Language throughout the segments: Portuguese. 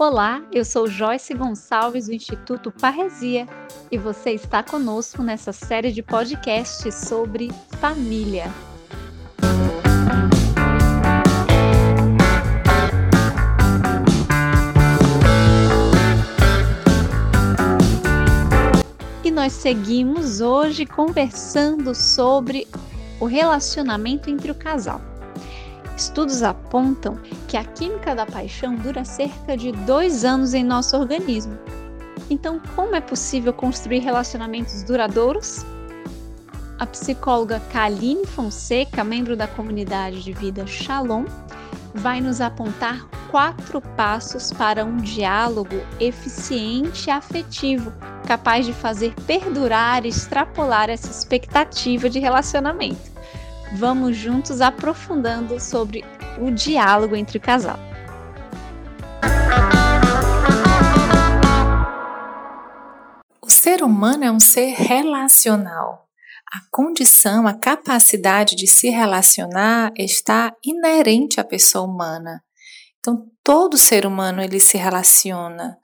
Olá, eu sou Joyce Gonçalves do Instituto Parresia e você está conosco nessa série de podcasts sobre família. E nós seguimos hoje conversando sobre o relacionamento entre o casal. Estudos apontam que a química da paixão dura cerca de dois anos em nosso organismo. Então, como é possível construir relacionamentos duradouros? A psicóloga Kaline Fonseca, membro da comunidade de vida Shalom, vai nos apontar quatro passos para um diálogo eficiente e afetivo, capaz de fazer perdurar e extrapolar essa expectativa de relacionamento vamos juntos aprofundando sobre o diálogo entre o casal. O ser humano é um ser relacional. A condição, a capacidade de se relacionar está inerente à pessoa humana. Então, todo ser humano ele se relaciona.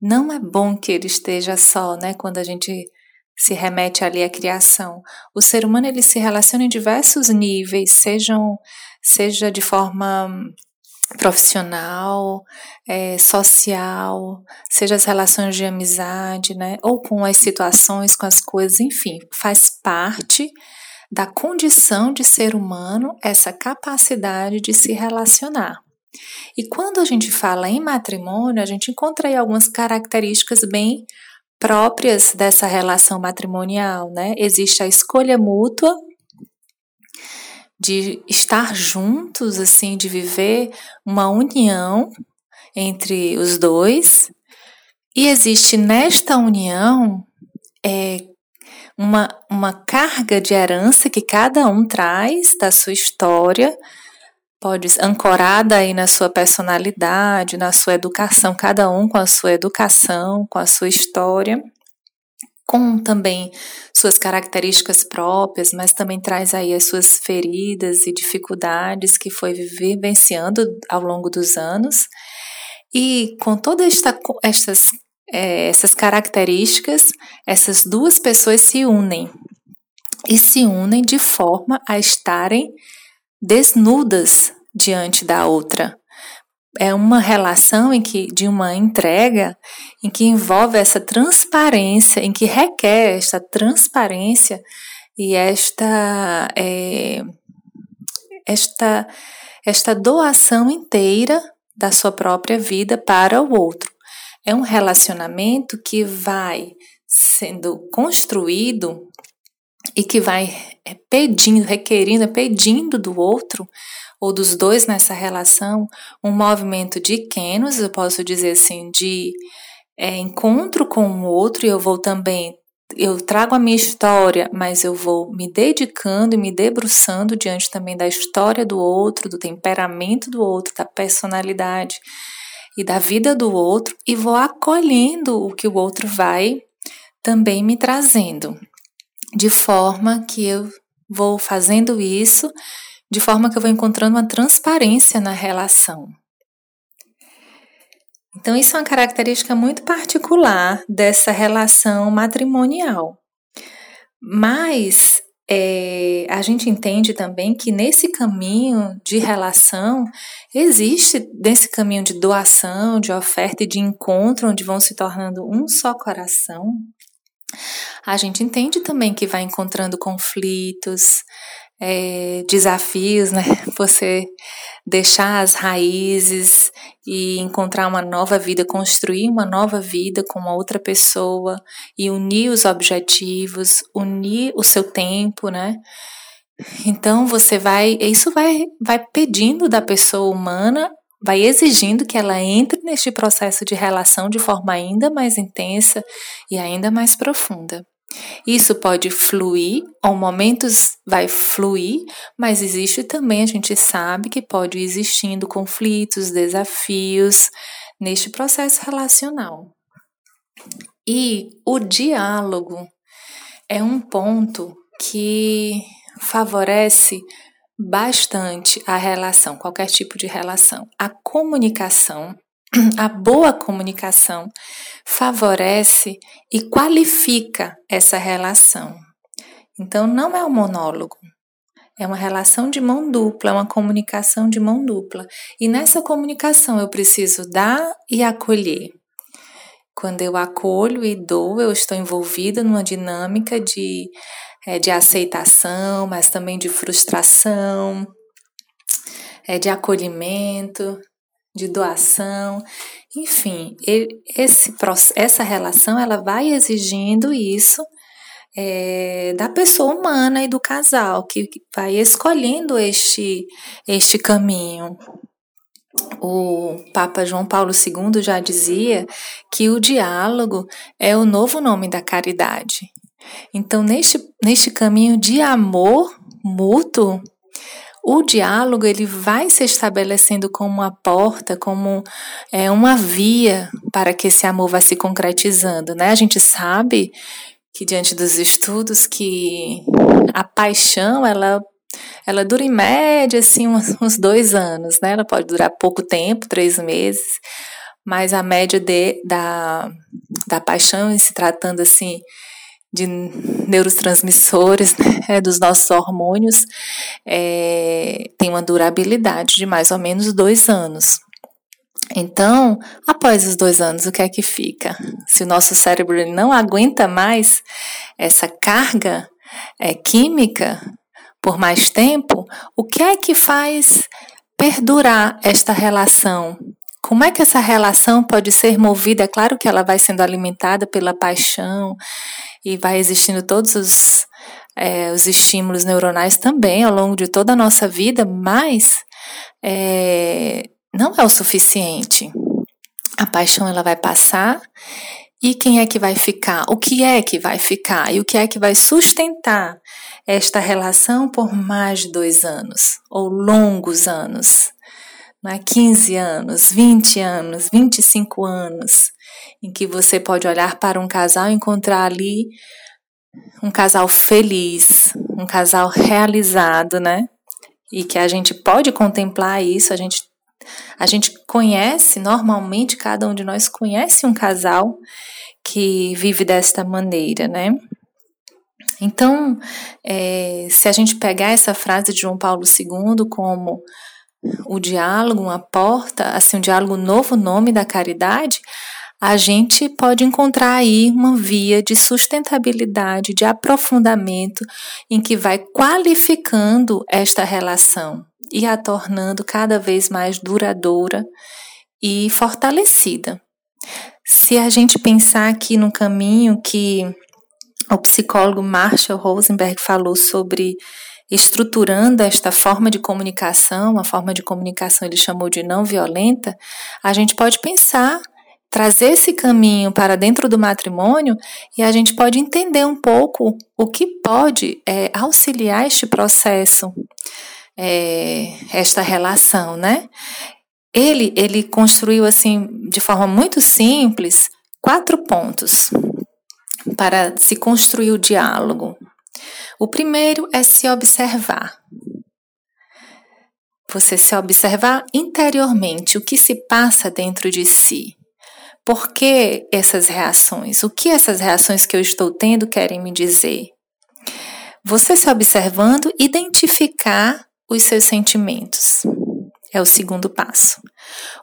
Não é bom que ele esteja só, né? Quando a gente se remete ali à criação. O ser humano ele se relaciona em diversos níveis, sejam, seja de forma profissional, é, social, seja as relações de amizade, né, ou com as situações, com as coisas, enfim, faz parte da condição de ser humano essa capacidade de se relacionar. E quando a gente fala em matrimônio, a gente encontra aí algumas características bem próprias dessa relação matrimonial, né? Existe a escolha mútua de estar juntos, assim, de viver uma união entre os dois, e existe nesta união é, uma, uma carga de herança que cada um traz da sua história, pode ancorada aí na sua personalidade, na sua educação, cada um com a sua educação, com a sua história, com também suas características próprias, mas também traz aí as suas feridas e dificuldades que foi vivenciando ao longo dos anos. E com todas esta, estas, é, essas características, essas duas pessoas se unem. E se unem de forma a estarem desnudas diante da outra. É uma relação em que de uma entrega em que envolve essa transparência, em que requer esta transparência e esta é, esta esta doação inteira da sua própria vida para o outro. É um relacionamento que vai sendo construído e que vai é, pedindo, requerindo, pedindo do outro ou dos dois nessa relação um movimento de kenos, eu posso dizer assim, de é, encontro com o outro, e eu vou também, eu trago a minha história, mas eu vou me dedicando e me debruçando diante também da história do outro, do temperamento do outro, da personalidade e da vida do outro, e vou acolhendo o que o outro vai também me trazendo de forma que eu vou fazendo isso, de forma que eu vou encontrando uma transparência na relação. Então, isso é uma característica muito particular dessa relação matrimonial. Mas é, a gente entende também que nesse caminho de relação, existe nesse caminho de doação, de oferta e de encontro, onde vão se tornando um só coração, a gente entende também que vai encontrando conflitos, é, desafios, né? Você deixar as raízes e encontrar uma nova vida, construir uma nova vida com uma outra pessoa e unir os objetivos, unir o seu tempo, né? Então você vai, isso vai, vai pedindo da pessoa humana vai exigindo que ela entre neste processo de relação de forma ainda mais intensa e ainda mais profunda. Isso pode fluir, ou momentos vai fluir, mas existe também, a gente sabe que pode ir existindo conflitos, desafios neste processo relacional. E o diálogo é um ponto que favorece bastante a relação, qualquer tipo de relação. A comunicação a boa comunicação favorece e qualifica essa relação. Então, não é um monólogo, é uma relação de mão dupla, é uma comunicação de mão dupla. E nessa comunicação eu preciso dar e acolher. Quando eu acolho e dou, eu estou envolvida numa dinâmica de, é, de aceitação, mas também de frustração, é, de acolhimento, de doação, enfim, esse, essa relação ela vai exigindo isso é, da pessoa humana e do casal que vai escolhendo este, este caminho. O Papa João Paulo II já dizia que o diálogo é o novo nome da caridade. Então, neste, neste caminho de amor mútuo, o diálogo ele vai se estabelecendo como uma porta, como é, uma via para que esse amor vá se concretizando, né? A gente sabe que diante dos estudos que a paixão ela ela dura em média assim uns, uns dois anos, né? Ela pode durar pouco tempo, três meses, mas a média de, da, da paixão, se tratando assim de neurotransmissores, né, dos nossos hormônios, é, tem uma durabilidade de mais ou menos dois anos. Então, após os dois anos, o que é que fica? Se o nosso cérebro não aguenta mais essa carga é, química por mais tempo, o que é que faz perdurar esta relação? Como é que essa relação pode ser movida? É claro que ela vai sendo alimentada pela paixão e vai existindo todos os, é, os estímulos neuronais também ao longo de toda a nossa vida, mas é, não é o suficiente. A paixão ela vai passar e quem é que vai ficar? O que é que vai ficar? E o que é que vai sustentar esta relação por mais de dois anos ou longos anos? Não é? 15 anos, 20 anos, 25 anos, em que você pode olhar para um casal e encontrar ali um casal feliz, um casal realizado, né? E que a gente pode contemplar isso, a gente a gente conhece, normalmente, cada um de nós conhece um casal que vive desta maneira, né? Então, é, se a gente pegar essa frase de João Paulo II como o diálogo, uma porta, assim, um diálogo novo nome da caridade, a gente pode encontrar aí uma via de sustentabilidade, de aprofundamento, em que vai qualificando esta relação e a tornando cada vez mais duradoura e fortalecida. Se a gente pensar aqui no caminho que o psicólogo Marshall Rosenberg falou sobre estruturando esta forma de comunicação, a forma de comunicação ele chamou de não violenta, a gente pode pensar, trazer esse caminho para dentro do matrimônio e a gente pode entender um pouco o que pode é, auxiliar este processo é, esta relação, né? Ele, ele construiu assim de forma muito simples quatro pontos para se construir o diálogo. O primeiro é se observar. Você se observar interiormente, o que se passa dentro de si. Por que essas reações? O que essas reações que eu estou tendo querem me dizer? Você se observando, identificar os seus sentimentos. É o segundo passo.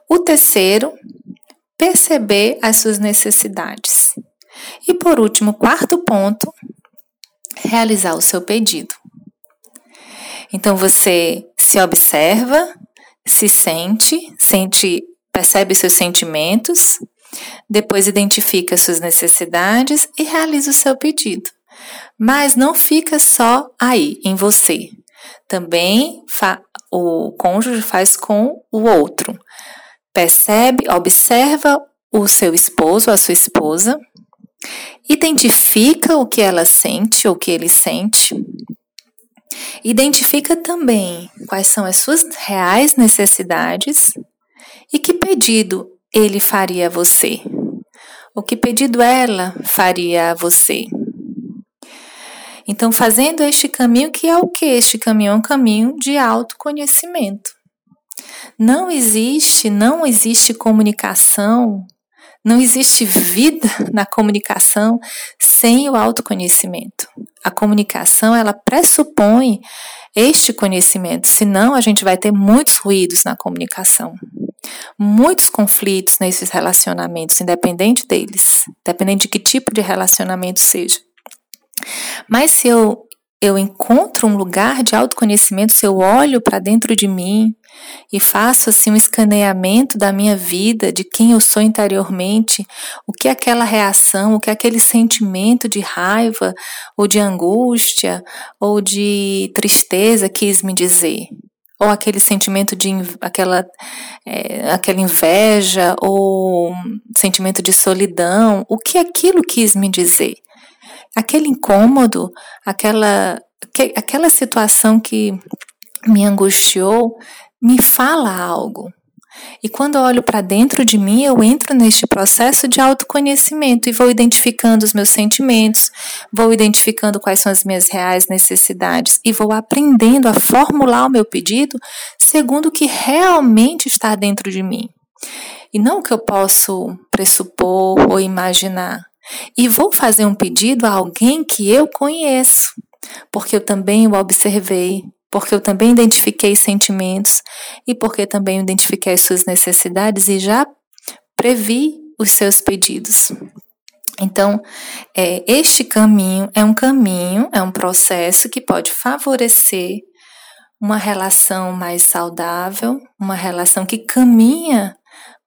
O terceiro, perceber as suas necessidades. E por último, quarto ponto, realizar o seu pedido. Então você se observa, se sente, sente, percebe seus sentimentos, depois identifica suas necessidades e realiza o seu pedido. Mas não fica só aí, em você também o cônjuge faz com o outro. Percebe, observa o seu esposo, a sua esposa, identifica o que ela sente ou o que ele sente, identifica também quais são as suas reais necessidades e que pedido ele faria a você, o que pedido ela faria a você. Então, fazendo este caminho, que é o que? Este caminho é um caminho de autoconhecimento. Não existe, não existe comunicação, não existe vida na comunicação sem o autoconhecimento. A comunicação, ela pressupõe este conhecimento, senão a gente vai ter muitos ruídos na comunicação, muitos conflitos nesses relacionamentos, independente deles, independente de que tipo de relacionamento seja. Mas se eu eu encontro um lugar de autoconhecimento, se eu olho para dentro de mim e faço assim um escaneamento da minha vida, de quem eu sou interiormente, o que aquela reação, o que aquele sentimento de raiva ou de angústia ou de tristeza quis me dizer, ou aquele sentimento de aquela, é, aquela inveja ou sentimento de solidão, o que aquilo quis me dizer aquele incômodo, aquela, aquela situação que me angustiou, me fala algo. E quando eu olho para dentro de mim, eu entro neste processo de autoconhecimento e vou identificando os meus sentimentos, vou identificando quais são as minhas reais necessidades e vou aprendendo a formular o meu pedido segundo o que realmente está dentro de mim. E não o que eu posso pressupor ou imaginar. E vou fazer um pedido a alguém que eu conheço, porque eu também o observei, porque eu também identifiquei sentimentos e porque também identifiquei as suas necessidades e já previ os seus pedidos. Então, é, este caminho é um caminho, é um processo que pode favorecer uma relação mais saudável, uma relação que caminha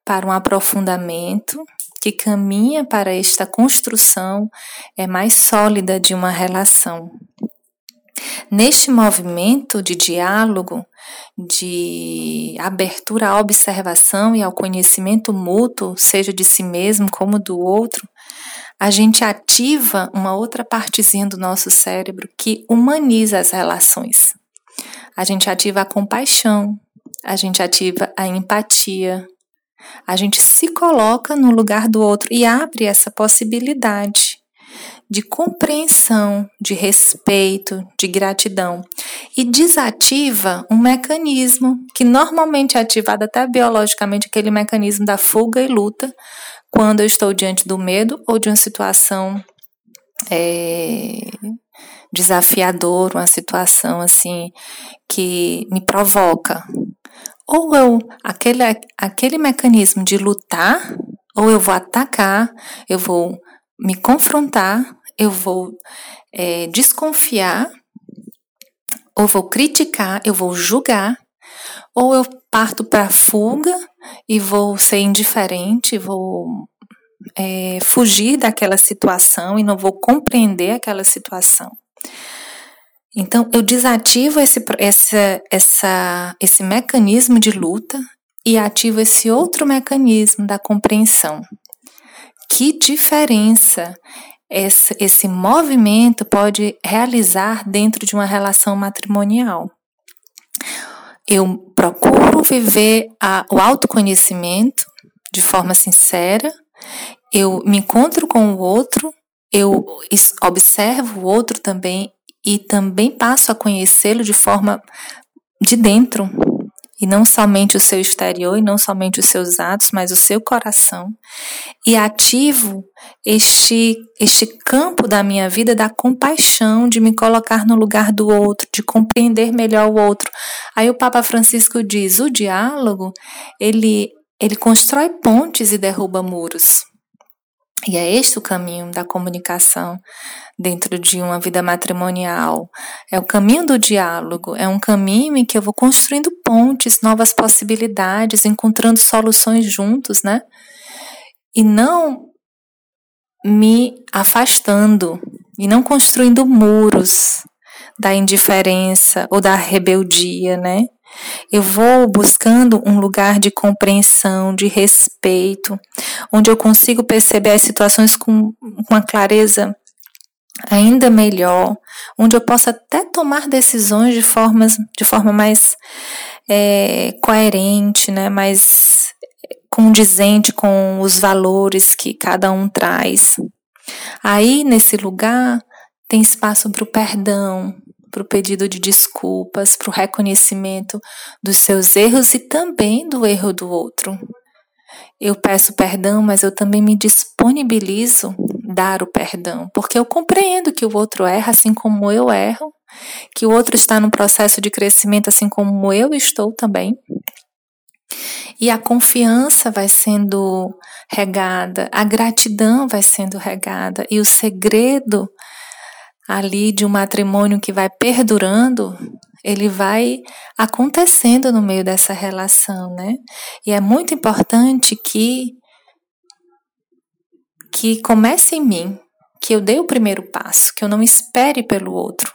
para um aprofundamento que caminha para esta construção é mais sólida de uma relação. Neste movimento de diálogo, de abertura à observação e ao conhecimento mútuo, seja de si mesmo como do outro, a gente ativa uma outra partezinha do nosso cérebro que humaniza as relações. A gente ativa a compaixão, a gente ativa a empatia, a gente se coloca no lugar do outro e abre essa possibilidade de compreensão, de respeito, de gratidão. E desativa um mecanismo que normalmente é ativado até biologicamente aquele mecanismo da fuga e luta quando eu estou diante do medo ou de uma situação é, desafiadora, uma situação assim que me provoca, ou eu, aquele, aquele mecanismo de lutar, ou eu vou atacar, eu vou me confrontar, eu vou é, desconfiar, ou vou criticar, eu vou julgar, ou eu parto para fuga e vou ser indiferente, vou é, fugir daquela situação e não vou compreender aquela situação. Então, eu desativo esse, essa, essa, esse mecanismo de luta e ativo esse outro mecanismo da compreensão. Que diferença esse, esse movimento pode realizar dentro de uma relação matrimonial? Eu procuro viver a, o autoconhecimento de forma sincera, eu me encontro com o outro, eu observo o outro também e também passo a conhecê-lo de forma de dentro, e não somente o seu exterior, e não somente os seus atos, mas o seu coração, e ativo este, este campo da minha vida da compaixão, de me colocar no lugar do outro, de compreender melhor o outro. Aí o Papa Francisco diz: o diálogo, ele, ele constrói pontes e derruba muros. E é este o caminho da comunicação dentro de uma vida matrimonial. É o caminho do diálogo, é um caminho em que eu vou construindo pontes, novas possibilidades, encontrando soluções juntos, né? E não me afastando e não construindo muros da indiferença ou da rebeldia, né? Eu vou buscando um lugar de compreensão, de respeito, onde eu consigo perceber as situações com uma clareza ainda melhor, onde eu possa até tomar decisões de, formas, de forma mais é, coerente, né, mais condizente com os valores que cada um traz. Aí, nesse lugar, tem espaço para o perdão, para o pedido de desculpas, para o reconhecimento dos seus erros e também do erro do outro. Eu peço perdão, mas eu também me disponibilizo dar o perdão, porque eu compreendo que o outro erra assim como eu erro, que o outro está no processo de crescimento assim como eu estou também. E a confiança vai sendo regada, a gratidão vai sendo regada, e o segredo ali de um matrimônio que vai perdurando, ele vai acontecendo no meio dessa relação, né? E é muito importante que que comece em mim, que eu dê o primeiro passo, que eu não espere pelo outro,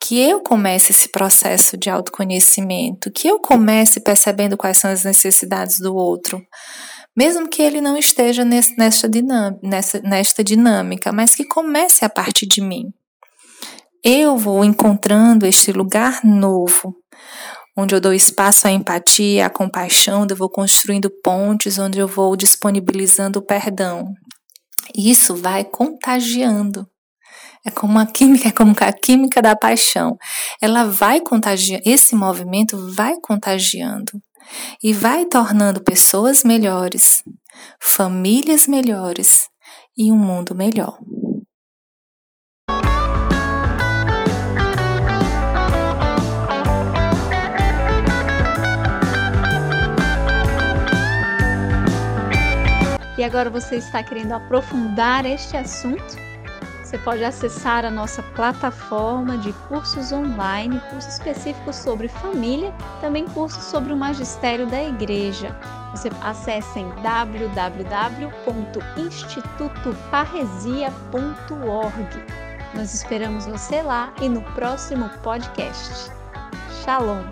que eu comece esse processo de autoconhecimento, que eu comece percebendo quais são as necessidades do outro, mesmo que ele não esteja nesta, dinâmica, nessa, nesta dinâmica, mas que comece a partir de mim. Eu vou encontrando este lugar novo, onde eu dou espaço à empatia, à compaixão, onde eu vou construindo pontes, onde eu vou disponibilizando o perdão. Isso vai contagiando. É como a química, é como a química da paixão. Ela vai contagiando, esse movimento vai contagiando e vai tornando pessoas melhores, famílias melhores e um mundo melhor. E agora você está querendo aprofundar este assunto? Você pode acessar a nossa plataforma de cursos online, cursos específicos sobre família, também cursos sobre o magistério da igreja. Você acesse em www.institutoparresia.org. Nós esperamos você lá e no próximo podcast. Shalom!